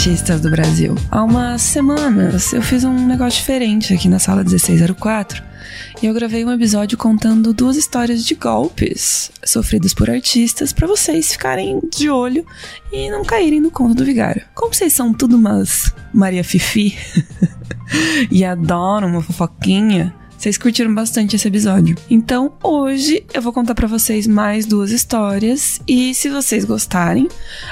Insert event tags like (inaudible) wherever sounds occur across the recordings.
artistas do Brasil. Há umas semanas eu fiz um negócio diferente aqui na sala 1604 e eu gravei um episódio contando duas histórias de golpes sofridos por artistas para vocês ficarem de olho e não caírem no conto do vigário. Como vocês são tudo umas Maria Fifi (laughs) e adoram uma fofoquinha, vocês curtiram bastante esse episódio. Então, hoje eu vou contar para vocês mais duas histórias e se vocês gostarem,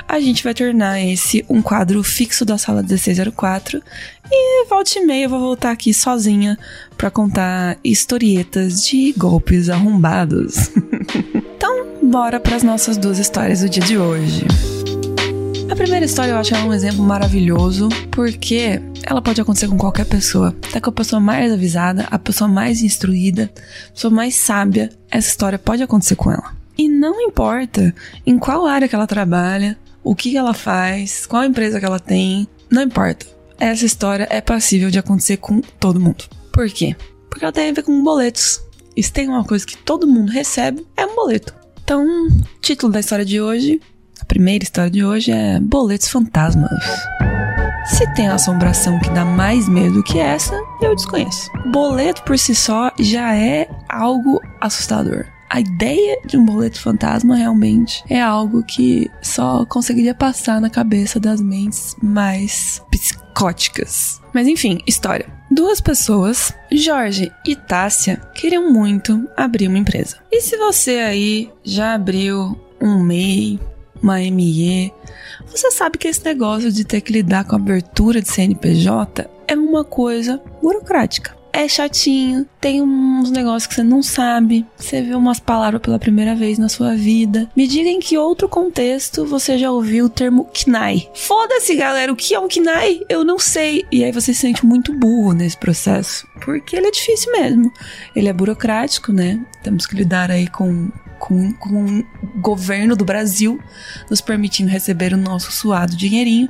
a gente vai tornar esse um quadro fixo da sala 1604 e volte e meia eu vou voltar aqui sozinha para contar historietas de golpes arrombados. (laughs) então, bora para as nossas duas histórias do dia de hoje. A primeira história eu acho ela um exemplo maravilhoso, porque ela pode acontecer com qualquer pessoa. Até com a pessoa mais avisada, a pessoa mais instruída, a pessoa mais sábia, essa história pode acontecer com ela. E não importa em qual área que ela trabalha, o que ela faz, qual empresa que ela tem, não importa. Essa história é passível de acontecer com todo mundo. Por quê? Porque ela tem a ver com boletos. E se tem uma coisa que todo mundo recebe, é um boleto. Então, título da história de hoje primeira história de hoje é Boletos Fantasmas. Se tem assombração que dá mais medo que essa, eu desconheço. Boleto por si só já é algo assustador. A ideia de um boleto fantasma realmente é algo que só conseguiria passar na cabeça das mentes mais psicóticas. Mas enfim, história. Duas pessoas, Jorge e Tássia, queriam muito abrir uma empresa. E se você aí já abriu um MEI, uma ME. Você sabe que esse negócio de ter que lidar com abertura de CNPJ é uma coisa burocrática. É chatinho, tem uns negócios que você não sabe, você vê umas palavras pela primeira vez na sua vida. Me diga em que outro contexto você já ouviu o termo KNAI. Foda-se, galera, o que é um KNAI? Eu não sei. E aí você se sente muito burro nesse processo, porque ele é difícil mesmo. Ele é burocrático, né? Temos que lidar aí com com, com o governo do Brasil nos permitindo receber o nosso suado dinheirinho.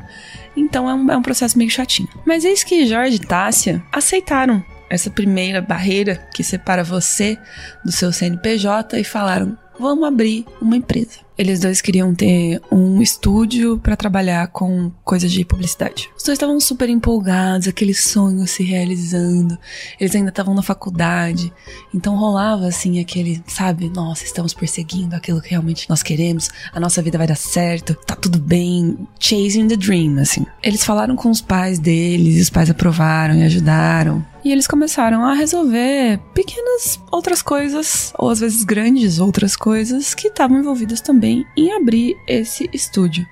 Então é um, é um processo meio chatinho. Mas eis que Jorge e Tássia aceitaram essa primeira barreira que separa você do seu CNPJ e falaram: vamos abrir uma empresa. Eles dois queriam ter um estúdio para trabalhar com coisas de publicidade. Os dois estavam super empolgados, aquele sonho se realizando. Eles ainda estavam na faculdade, então rolava assim aquele, sabe, nossa, estamos perseguindo aquilo que realmente nós queremos, a nossa vida vai dar certo, tá tudo bem, chasing the dream, assim. Eles falaram com os pais deles, os pais aprovaram e ajudaram. E eles começaram a resolver pequenas outras coisas, ou às vezes grandes outras coisas, que estavam envolvidas também em abrir esse estúdio.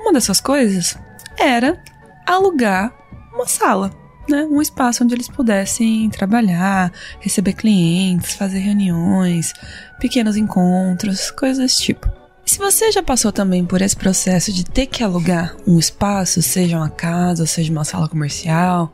Uma dessas coisas era alugar uma sala, né? Um espaço onde eles pudessem trabalhar, receber clientes, fazer reuniões, pequenos encontros, coisas desse tipo. Se você já passou também por esse processo de ter que alugar um espaço, seja uma casa, seja uma sala comercial,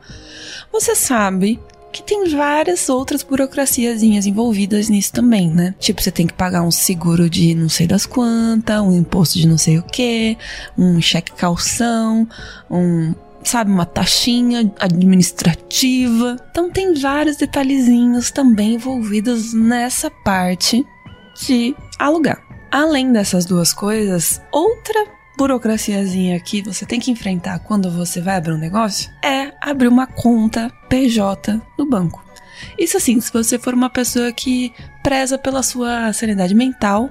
você sabe que tem várias outras burocraciazinhas envolvidas nisso também, né? Tipo, você tem que pagar um seguro de não sei das quantas, um imposto de não sei o que, um cheque calção, um sabe, uma taxinha administrativa. Então tem vários detalhezinhos também envolvidos nessa parte de alugar. Além dessas duas coisas, outra burocraciazinha que você tem que enfrentar quando você vai abrir um negócio é abrir uma conta PJ no banco. Isso assim, se você for uma pessoa que preza pela sua sanidade mental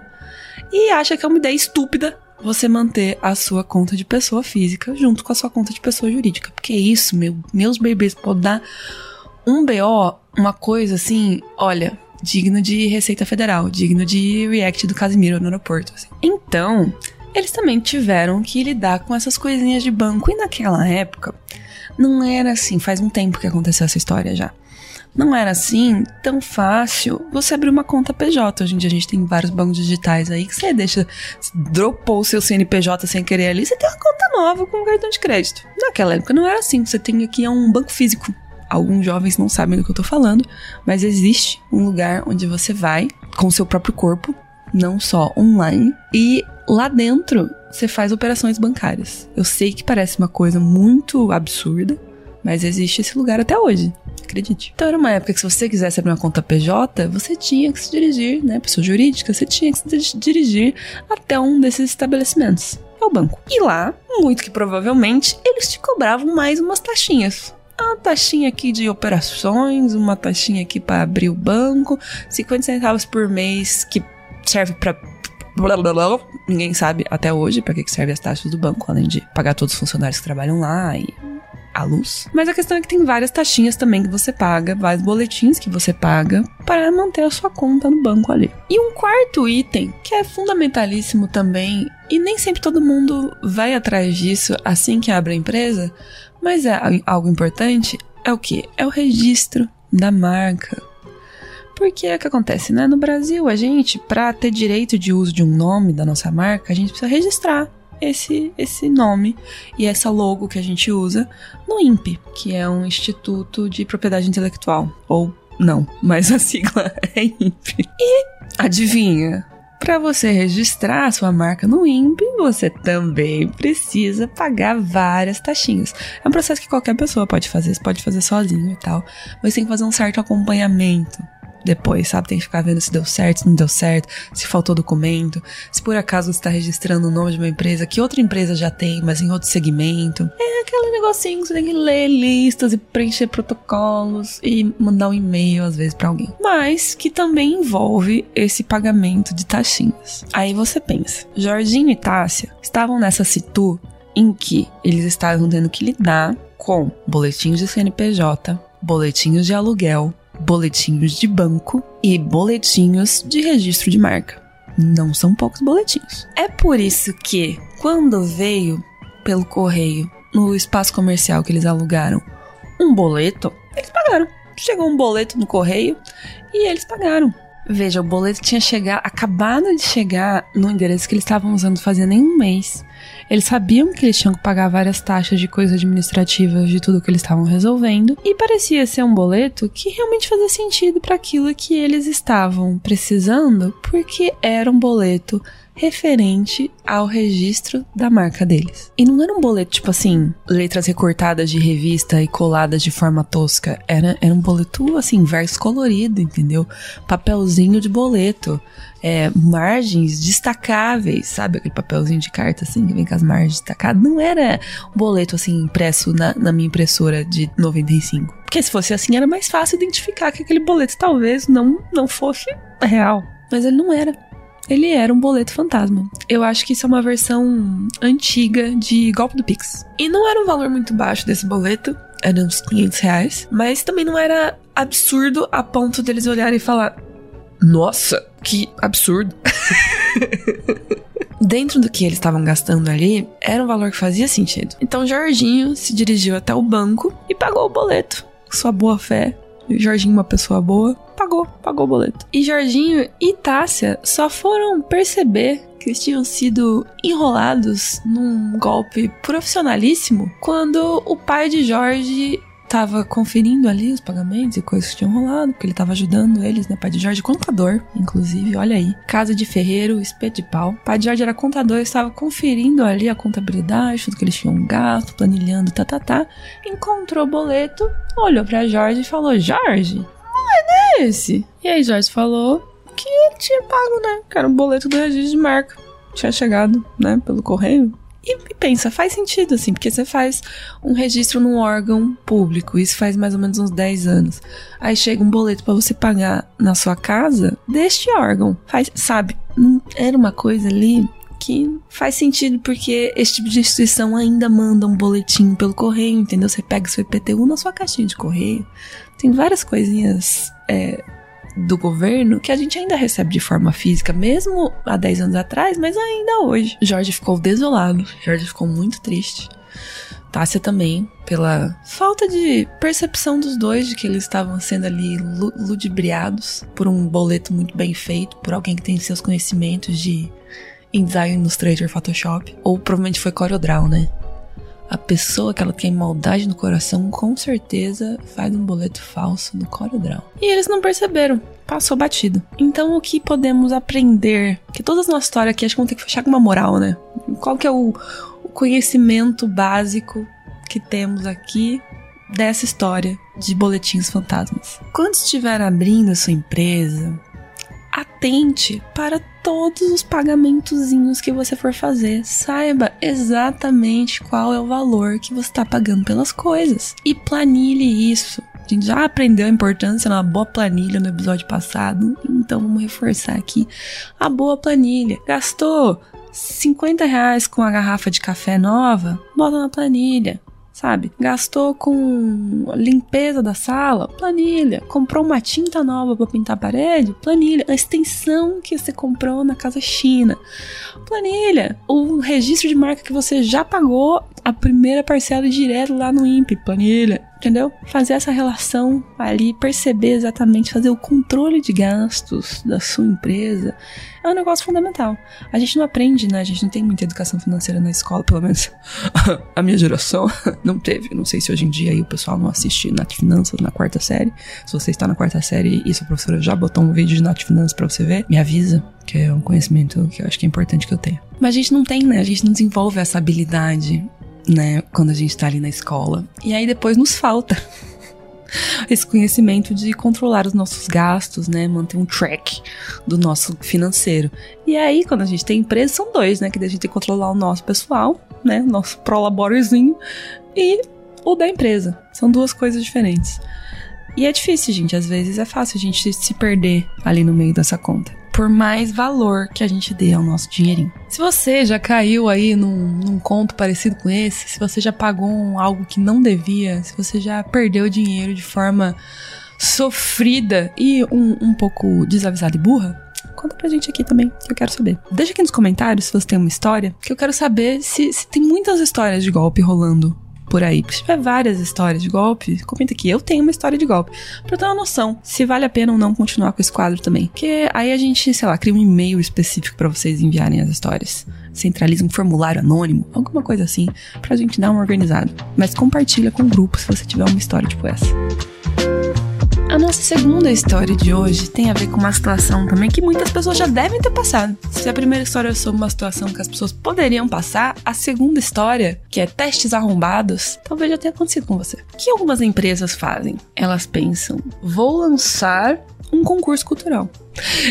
e acha que é uma ideia estúpida você manter a sua conta de pessoa física junto com a sua conta de pessoa jurídica. Porque isso, meu, meus bebês, pode dar um BO, uma coisa assim, olha, digno de Receita Federal, digno de react do Casimiro no aeroporto. Assim. Então, eles também tiveram que lidar com essas coisinhas de banco. E naquela época, não era assim, faz um tempo que aconteceu essa história já. Não era assim tão fácil você abrir uma conta PJ. Hoje em dia a gente tem vários bancos digitais aí que você deixa, dropou o seu CNPJ sem querer ali, você tem uma conta nova com um cartão de crédito. Naquela época não era assim, você tem aqui um banco físico alguns jovens não sabem do que eu tô falando, mas existe um lugar onde você vai com seu próprio corpo, não só online, e lá dentro você faz operações bancárias. Eu sei que parece uma coisa muito absurda, Mas existe esse lugar até hoje. Acredite. Então era uma época que se você quisesse abrir uma conta PJ, você tinha que se dirigir, né? Pessoa jurídica, você tinha que se dirigir até um desses estabelecimentos. É o banco. E lá, muito que provavelmente, eles te cobravam mais umas taxinhas uma taxinha aqui de operações, uma taxinha aqui para abrir o banco, 50 centavos por mês que serve para (laughs) Ninguém sabe até hoje para que serve as taxas do banco, além de pagar todos os funcionários que trabalham lá e a luz. Mas a questão é que tem várias taxinhas também que você paga, vários boletins que você paga para manter a sua conta no banco ali. E um quarto item, que é fundamentalíssimo também, e nem sempre todo mundo vai atrás disso assim que abre a empresa, mas é algo importante, é o que? É o registro da marca. Porque é o que acontece, né? No Brasil, a gente, para ter direito de uso de um nome da nossa marca, a gente precisa registrar esse, esse nome e essa logo que a gente usa no INPE, que é um Instituto de Propriedade Intelectual. Ou não, mas a sigla (laughs) é INPE. E adivinha? Para você registrar sua marca no INPE, você também precisa pagar várias taxinhas. É um processo que qualquer pessoa pode fazer, você pode fazer sozinho e tal, mas tem que fazer um certo acompanhamento depois, sabe? Tem que ficar vendo se deu certo, se não deu certo, se faltou documento, se por acaso está registrando o nome de uma empresa que outra empresa já tem, mas em outro segmento. É aquele negocinho que você tem que ler listas e preencher protocolos e mandar um e-mail às vezes para alguém. Mas que também envolve esse pagamento de taxinhas. Aí você pensa, Jorginho e Tássia estavam nessa situ em que eles estavam tendo que lidar com boletins de CNPJ, boletins de aluguel, boletinhos de banco e boletinhos de registro de marca. Não são poucos boletinhos. É por isso que, quando veio pelo correio, no espaço comercial que eles alugaram, um boleto, eles pagaram. Chegou um boleto no correio e eles pagaram. Veja, o boleto tinha chegado, acabado de chegar no endereço que eles estavam usando fazia nem um mês. Eles sabiam que eles tinham que pagar várias taxas de coisas administrativas de tudo que eles estavam resolvendo, e parecia ser um boleto que realmente fazia sentido para aquilo que eles estavam precisando, porque era um boleto referente ao registro da marca deles. E não era um boleto tipo assim, letras recortadas de revista e coladas de forma tosca. Era, era um boleto assim, verso colorido, entendeu? Papelzinho de boleto. É, margens destacáveis, sabe? Aquele papelzinho de carta assim que vem com as margens destacadas. Não era um boleto assim impresso na, na minha impressora de 95. Porque se fosse assim era mais fácil identificar que aquele boleto talvez não, não fosse real. Mas ele não era ele era um boleto fantasma. Eu acho que isso é uma versão antiga de golpe do Pix. E não era um valor muito baixo desse boleto, era uns 500 reais, mas também não era absurdo a ponto deles olharem e falar: Nossa, que absurdo. (laughs) Dentro do que eles estavam gastando ali, era um valor que fazia sentido. Então Jorginho se dirigiu até o banco e pagou o boleto. Sua boa fé. Jorginho, uma pessoa boa, pagou, pagou o boleto. E Jorginho e Tássia só foram perceber que eles tinham sido enrolados num golpe profissionalíssimo quando o pai de Jorge tava conferindo ali os pagamentos e coisas que tinham rolado, porque ele tava ajudando eles, né? Pai de Jorge, contador, inclusive, olha aí. Casa de ferreiro, espeto de pau. Pai de Jorge era contador, estava conferindo ali a contabilidade, tudo que eles tinham gasto, planilhando, tá, tá, tá. Encontrou o boleto, olhou para Jorge e falou: Jorge, é esse? E aí Jorge falou que tinha pago, né? Que era um boleto do registro de marca. Tinha chegado, né, pelo correio. E, e, pensa, faz sentido, assim, porque você faz um registro num órgão público, isso faz mais ou menos uns 10 anos. Aí chega um boleto para você pagar na sua casa deste órgão. Faz, sabe, era uma coisa ali que faz sentido porque esse tipo de instituição ainda manda um boletim pelo correio, entendeu? Você pega seu IPTU na sua caixinha de correio. Tem várias coisinhas é, do governo que a gente ainda recebe de forma física, mesmo há 10 anos atrás, mas ainda hoje. Jorge ficou desolado, Jorge ficou muito triste. Tássia também, pela falta de percepção dos dois de que eles estavam sendo ali ludibriados por um boleto muito bem feito, por alguém que tem seus conhecimentos de InDesign, Illustrator, Photoshop, ou provavelmente foi CorelDRAW, né? A pessoa que ela tem maldade no coração, com certeza faz um boleto falso no CorelDRAW. E eles não perceberam, passou batido. Então o que podemos aprender? Que todas as nossas histórias aqui acho que vão ter que fechar com uma moral, né? Qual que é o, o conhecimento básico que temos aqui dessa história de boletins fantasmas. Quando estiver abrindo a sua empresa, atente para todos os pagamentozinhos que você for fazer. Saiba exatamente qual é o valor que você está pagando pelas coisas e planilhe isso. A gente já aprendeu a importância na boa planilha no episódio passado, então vamos reforçar aqui a boa planilha. Gastou 50 reais com a garrafa de café nova? Bota na planilha sabe? Gastou com limpeza da sala, planilha. Comprou uma tinta nova para pintar a parede, planilha. A extensão que você comprou na casa China, planilha. O registro de marca que você já pagou a primeira parcela direto lá no INPE, planilha entendeu? Fazer essa relação ali, perceber exatamente, fazer o controle de gastos da sua empresa é um negócio fundamental. A gente não aprende, né? A gente não tem muita educação financeira na escola, pelo menos (laughs) a minha geração (laughs) não teve. Não sei se hoje em dia aí o pessoal não assiste Nath Finanças na quarta série. Se você está na quarta série e sua professora já botou um vídeo de Nath Finanças pra você ver, me avisa, que é um conhecimento que eu acho que é importante que eu tenha. Mas a gente não tem, né? A gente não desenvolve essa habilidade né, quando a gente tá ali na escola. E aí depois nos falta (laughs) esse conhecimento de controlar os nossos gastos, né, manter um track do nosso financeiro. E aí, quando a gente tem empresa, são dois, né, que a gente tem que controlar o nosso pessoal, né, nosso prolaborezinho e o da empresa. São duas coisas diferentes. E é difícil, gente, às vezes é fácil a gente se perder ali no meio dessa conta por mais valor que a gente dê ao nosso dinheirinho. Se você já caiu aí num, num conto parecido com esse, se você já pagou um, algo que não devia, se você já perdeu dinheiro de forma sofrida e um, um pouco desavisada e burra, conta pra gente aqui também, que eu quero saber. Deixa aqui nos comentários se você tem uma história, que eu quero saber se, se tem muitas histórias de golpe rolando por aí. Se tiver várias histórias de golpe, comenta aqui. Eu tenho uma história de golpe. Pra ter uma noção se vale a pena ou não continuar com esse quadro também. Porque aí a gente, sei lá, cria um e-mail específico para vocês enviarem as histórias. Centraliza um formulário anônimo, alguma coisa assim, pra gente dar uma organizada. Mas compartilha com o grupo se você tiver uma história tipo essa. A nossa segunda história de hoje tem a ver com uma situação também que muitas pessoas já devem ter passado. Se a primeira história é sobre uma situação que as pessoas poderiam passar, a segunda história, que é testes arrombados, talvez já tenha acontecido com você. O que algumas empresas fazem? Elas pensam: vou lançar um concurso cultural.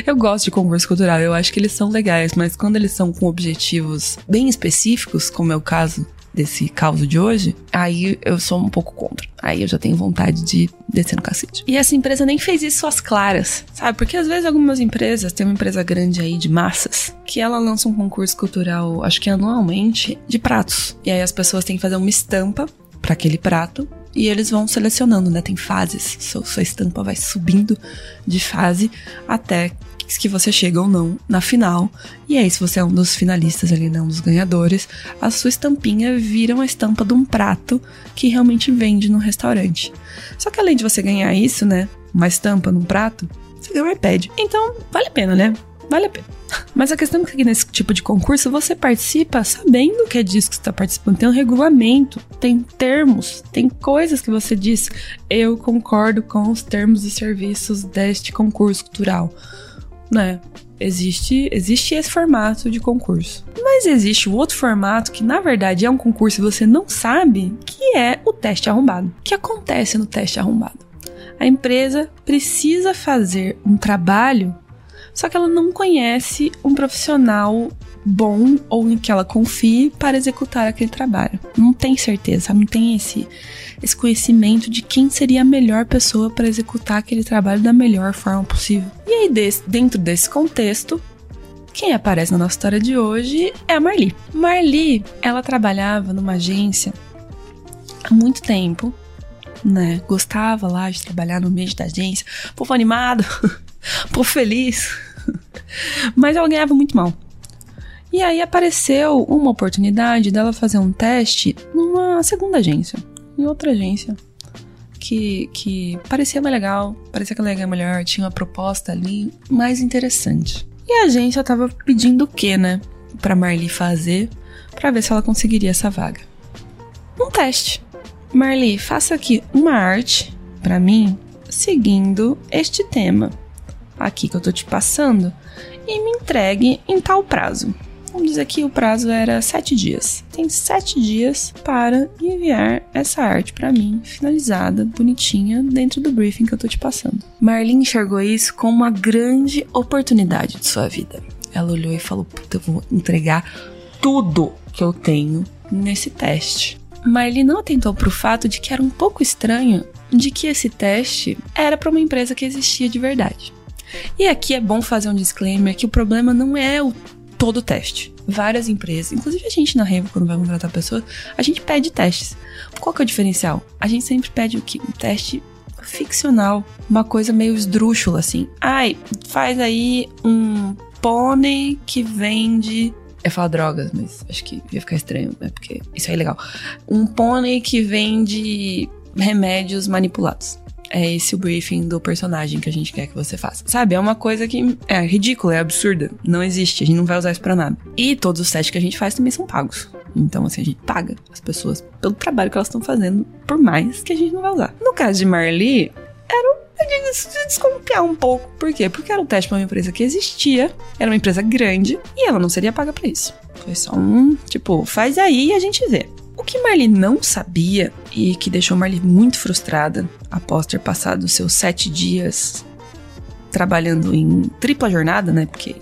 Eu gosto de concurso cultural, eu acho que eles são legais, mas quando eles são com objetivos bem específicos, como é o caso desse caos de hoje, aí eu sou um pouco contra. Aí eu já tenho vontade de descer no cacete. E essa empresa nem fez isso às claras, sabe? Porque às vezes algumas empresas, tem uma empresa grande aí de massas, que ela lança um concurso cultural, acho que anualmente, de pratos. E aí as pessoas têm que fazer uma estampa para aquele prato e eles vão selecionando, né? Tem fases, sua, sua estampa vai subindo de fase até que você chega ou não na final. E aí, se você é um dos finalistas ali, não né, um dos ganhadores, a sua estampinha vira uma estampa de um prato que realmente vende no restaurante. Só que além de você ganhar isso, né? Uma estampa num prato, você ganha um iPad. Então, vale a pena, né? Vale a pena. (laughs) Mas a questão é que nesse tipo de concurso você participa sabendo que é disso que você está participando. Tem um regulamento, tem termos, tem coisas que você diz. Eu concordo com os termos e serviços deste concurso cultural né? Existe, existe esse formato de concurso. Mas existe o outro formato que, na verdade, é um concurso e você não sabe, que é o teste arrombado. O que acontece no teste arrombado? A empresa precisa fazer um trabalho, só que ela não conhece um profissional bom ou em que ela confie para executar aquele trabalho. Não tem certeza, não tem esse esse conhecimento de quem seria a melhor pessoa para executar aquele trabalho da melhor forma possível. E aí, desse, dentro desse contexto, quem aparece na nossa história de hoje é a Marli. Marli, ela trabalhava numa agência há muito tempo, né? Gostava lá de trabalhar no meio da agência, povo animado, (laughs) povo feliz. (laughs) Mas ela ganhava muito mal. E aí apareceu uma oportunidade dela fazer um teste numa segunda agência em outra agência que, que parecia mais legal, parecia que ela ia melhor, tinha uma proposta ali mais interessante. E a agência tava pedindo o que, né? Pra Marli fazer para ver se ela conseguiria essa vaga. Um teste. Marli, faça aqui uma arte para mim seguindo este tema aqui que eu tô te passando e me entregue em tal prazo. Vamos dizer que o prazo era sete dias. Tem sete dias para enviar essa arte para mim, finalizada, bonitinha, dentro do briefing que eu tô te passando. Marlene enxergou isso como uma grande oportunidade de sua vida. Ela olhou e falou: Puta, eu vou entregar tudo que eu tenho nesse teste. Marlene não atentou para o fato de que era um pouco estranho de que esse teste era para uma empresa que existia de verdade. E aqui é bom fazer um disclaimer que o problema não é o todo teste. Várias empresas, inclusive a gente na Revo, quando vai contratar pessoas, a gente pede testes. Qual que é o diferencial? A gente sempre pede o que? Um teste ficcional, uma coisa meio esdrúxula assim. Ai, faz aí um pônei que vende eu falo drogas, mas acho que ia ficar estranho, né? Porque isso é ilegal. Um pônei que vende remédios manipulados. É esse o briefing do personagem que a gente quer que você faça. Sabe? É uma coisa que é ridícula, é absurda. Não existe. A gente não vai usar isso pra nada. E todos os testes que a gente faz também são pagos. Então, assim, a gente paga as pessoas pelo trabalho que elas estão fazendo, por mais que a gente não vai usar. No caso de Marli, era de desconfiar um pouco. Por quê? Porque era um teste para uma empresa que existia, era uma empresa grande e ela não seria paga para isso. Foi só um, tipo, faz aí e a gente vê. O que Marli não sabia e que deixou Marli muito frustrada após ter passado seus sete dias trabalhando em tripla jornada, né? Porque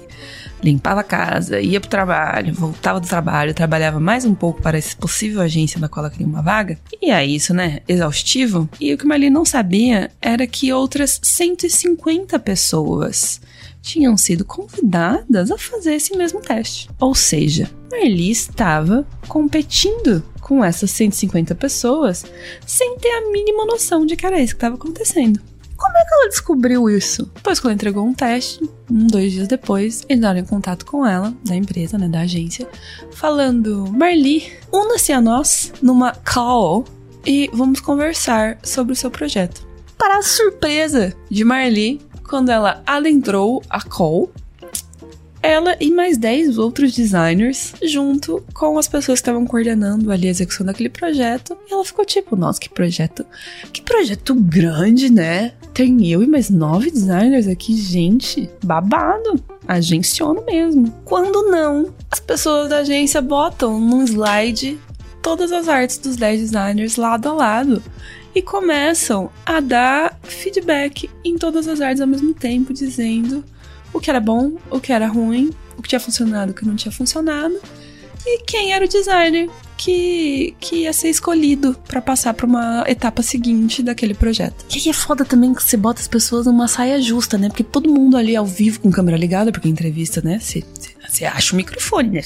limpava a casa, ia pro trabalho, voltava do trabalho, trabalhava mais um pouco para essa possível agência na qual ela queria uma vaga. E é isso, né? Exaustivo. E o que Marli não sabia era que outras 150 pessoas tinham sido convidadas a fazer esse mesmo teste. Ou seja, Marli estava competindo com essas 150 pessoas sem ter a mínima noção de que era isso que estava acontecendo. Como é que ela descobriu isso? Depois que ela entregou um teste, um, dois dias depois, entraram em contato com ela, da empresa, né, da agência, falando: Marli, una-se a nós numa call e vamos conversar sobre o seu projeto. Para a surpresa de Marli, quando ela adentrou a call, ela e mais 10 outros designers, junto com as pessoas que estavam coordenando ali a execução daquele projeto. E ela ficou tipo, nossa, que projeto, que projeto grande, né? Tem eu e mais nove designers aqui, gente, babado. Agenciona mesmo. Quando não, as pessoas da agência botam num slide todas as artes dos 10 designers lado a lado e começam a dar feedback em todas as artes ao mesmo tempo, dizendo o que era bom, o que era ruim, o que tinha funcionado, o que não tinha funcionado, e quem era o designer que, que ia ser escolhido para passar para uma etapa seguinte daquele projeto. E aí é foda também que você bota as pessoas numa saia justa, né? Porque todo mundo ali ao vivo com câmera ligada, porque entrevista, né? Você acha o microfone, né?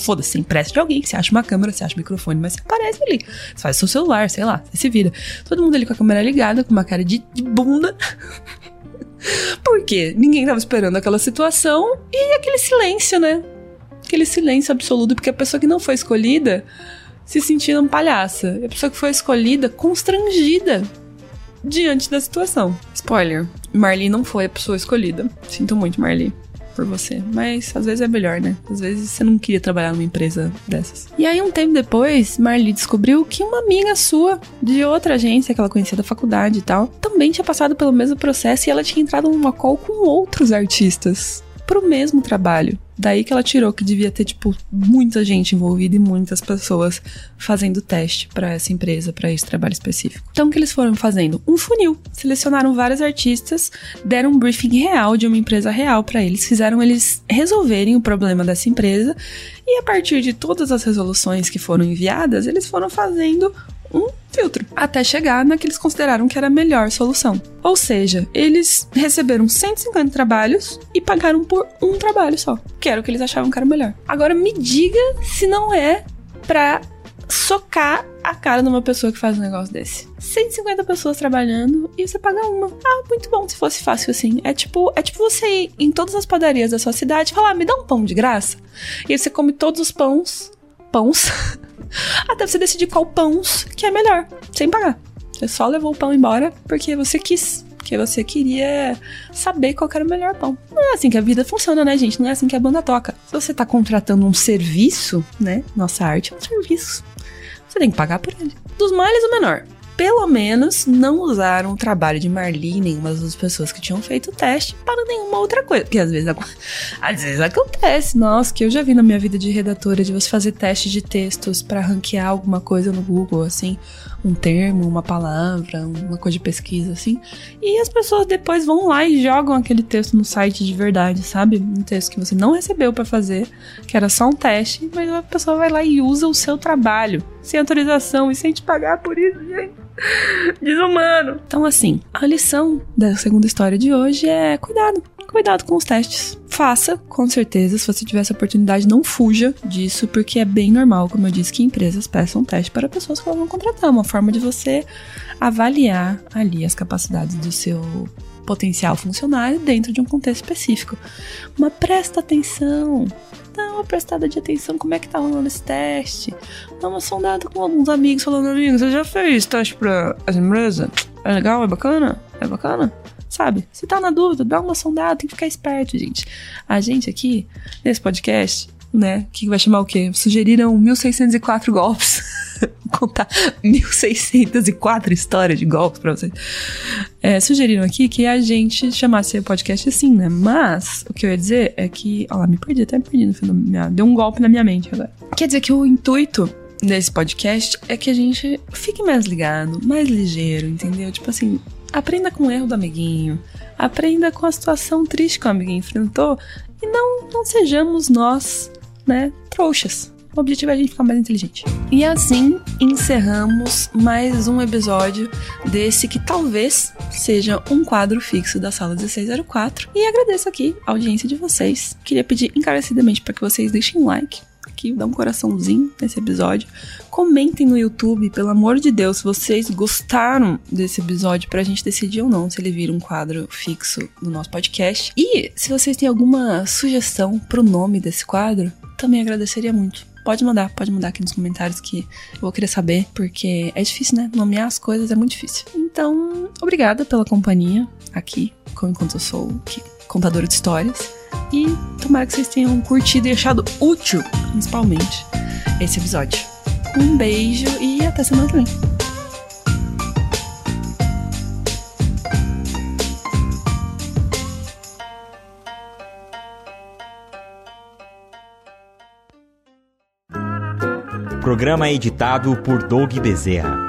Foda-se, você empresta de alguém, você acha uma câmera, você acha o microfone, mas você aparece ali. Você faz seu celular, sei lá, você se vira. Todo mundo ali com a câmera ligada, com uma cara de, de bunda. (laughs) Porque ninguém tava esperando aquela situação e aquele silêncio, né? Aquele silêncio absoluto, porque a pessoa que não foi escolhida se sentia um palhaça. E a pessoa que foi escolhida, constrangida diante da situação. Spoiler: Marley não foi a pessoa escolhida. Sinto muito, Marley por você. Mas às vezes é melhor, né? Às vezes você não queria trabalhar numa empresa dessas. E aí, um tempo depois, Marli descobriu que uma amiga sua, de outra agência que ela conhecia da faculdade e tal, também tinha passado pelo mesmo processo e ela tinha entrado numa call com outros artistas pro mesmo trabalho. Daí que ela tirou que devia ter, tipo, muita gente envolvida e muitas pessoas fazendo teste para essa empresa, para esse trabalho específico. Então, o que eles foram fazendo? Um funil. Selecionaram vários artistas, deram um briefing real de uma empresa real para eles, fizeram eles resolverem o problema dessa empresa e a partir de todas as resoluções que foram enviadas, eles foram fazendo um filtro, até chegar na que eles consideraram que era a melhor solução. Ou seja, eles receberam 150 trabalhos e pagaram por um trabalho só, que era o que eles achavam que era melhor. Agora me diga se não é pra socar a cara de uma pessoa que faz um negócio desse. 150 pessoas trabalhando e você paga uma. Ah, muito bom se fosse fácil assim. É tipo, é tipo você ir em todas as padarias da sua cidade e falar: ah, me dá um pão de graça. E aí você come todos os pães. Pães. (laughs) até você decidir qual pão que é melhor, sem pagar. Você só levou o pão embora porque você quis. Porque você queria saber qual era o melhor pão. Não é assim que a vida funciona, né, gente? Não é assim que a banda toca. Se você tá contratando um serviço, né? Nossa arte é um serviço. Você tem que pagar por ele. Dos males, o menor. Pelo menos não usaram o trabalho de Marli, nenhuma das pessoas que tinham feito o teste, para nenhuma outra coisa. Porque às vezes, (laughs) às vezes acontece. Nossa, que eu já vi na minha vida de redatora de você fazer teste de textos para ranquear alguma coisa no Google, assim, um termo, uma palavra, uma coisa de pesquisa, assim. E as pessoas depois vão lá e jogam aquele texto no site de verdade, sabe? Um texto que você não recebeu para fazer, que era só um teste, mas a pessoa vai lá e usa o seu trabalho, sem autorização e sem te pagar por isso, gente. (laughs) Desumano. Então, assim, a lição da segunda história de hoje é cuidado. Cuidado com os testes. Faça, com certeza. Se você tiver essa oportunidade, não fuja disso, porque é bem normal, como eu disse, que empresas peçam teste para pessoas que vão contratar. Uma forma de você avaliar ali as capacidades do seu potencial funcionário dentro de um contexto específico. Mas presta atenção dá uma prestada de atenção como é que tá rolando esse teste. Dá uma sondada com alguns amigos falando, amigo, você já fez teste pra essa empresa? É legal? É bacana? É bacana? Sabe? Se tá na dúvida, dá uma sondada, tem que ficar esperto, gente. A gente aqui, nesse podcast, né, que vai chamar o quê? Sugeriram 1604 golpes. (laughs) contar 1604 histórias de golpes pra vocês. É, sugeriram aqui que a gente chamasse o podcast assim, né? Mas o que eu ia dizer é que. Ó, lá, me perdi, até me perdi no final. Deu um golpe na minha mente agora. Quer dizer que o intuito desse podcast é que a gente fique mais ligado, mais ligeiro, entendeu? Tipo assim, aprenda com o erro do amiguinho, aprenda com a situação triste que o amiguinho enfrentou e não, não sejamos nós, né, trouxas. O objetivo é a gente ficar mais inteligente. E assim encerramos mais um episódio desse que talvez seja um quadro fixo da sala 1604. E agradeço aqui a audiência de vocês. Queria pedir encarecidamente para que vocês deixem um like aqui, dá um coraçãozinho nesse episódio. Comentem no YouTube, pelo amor de Deus, se vocês gostaram desse episódio, pra gente decidir ou não se ele vira um quadro fixo no nosso podcast. E se vocês têm alguma sugestão pro nome desse quadro, também agradeceria muito pode mandar, pode mandar aqui nos comentários que eu vou querer saber, porque é difícil, né? Nomear as coisas é muito difícil. Então, obrigada pela companhia aqui, enquanto eu sou contadora de histórias. E tomara que vocês tenham curtido e achado útil, principalmente, esse episódio. Um beijo e até semana que vem. programa editado por Doug Bezerra.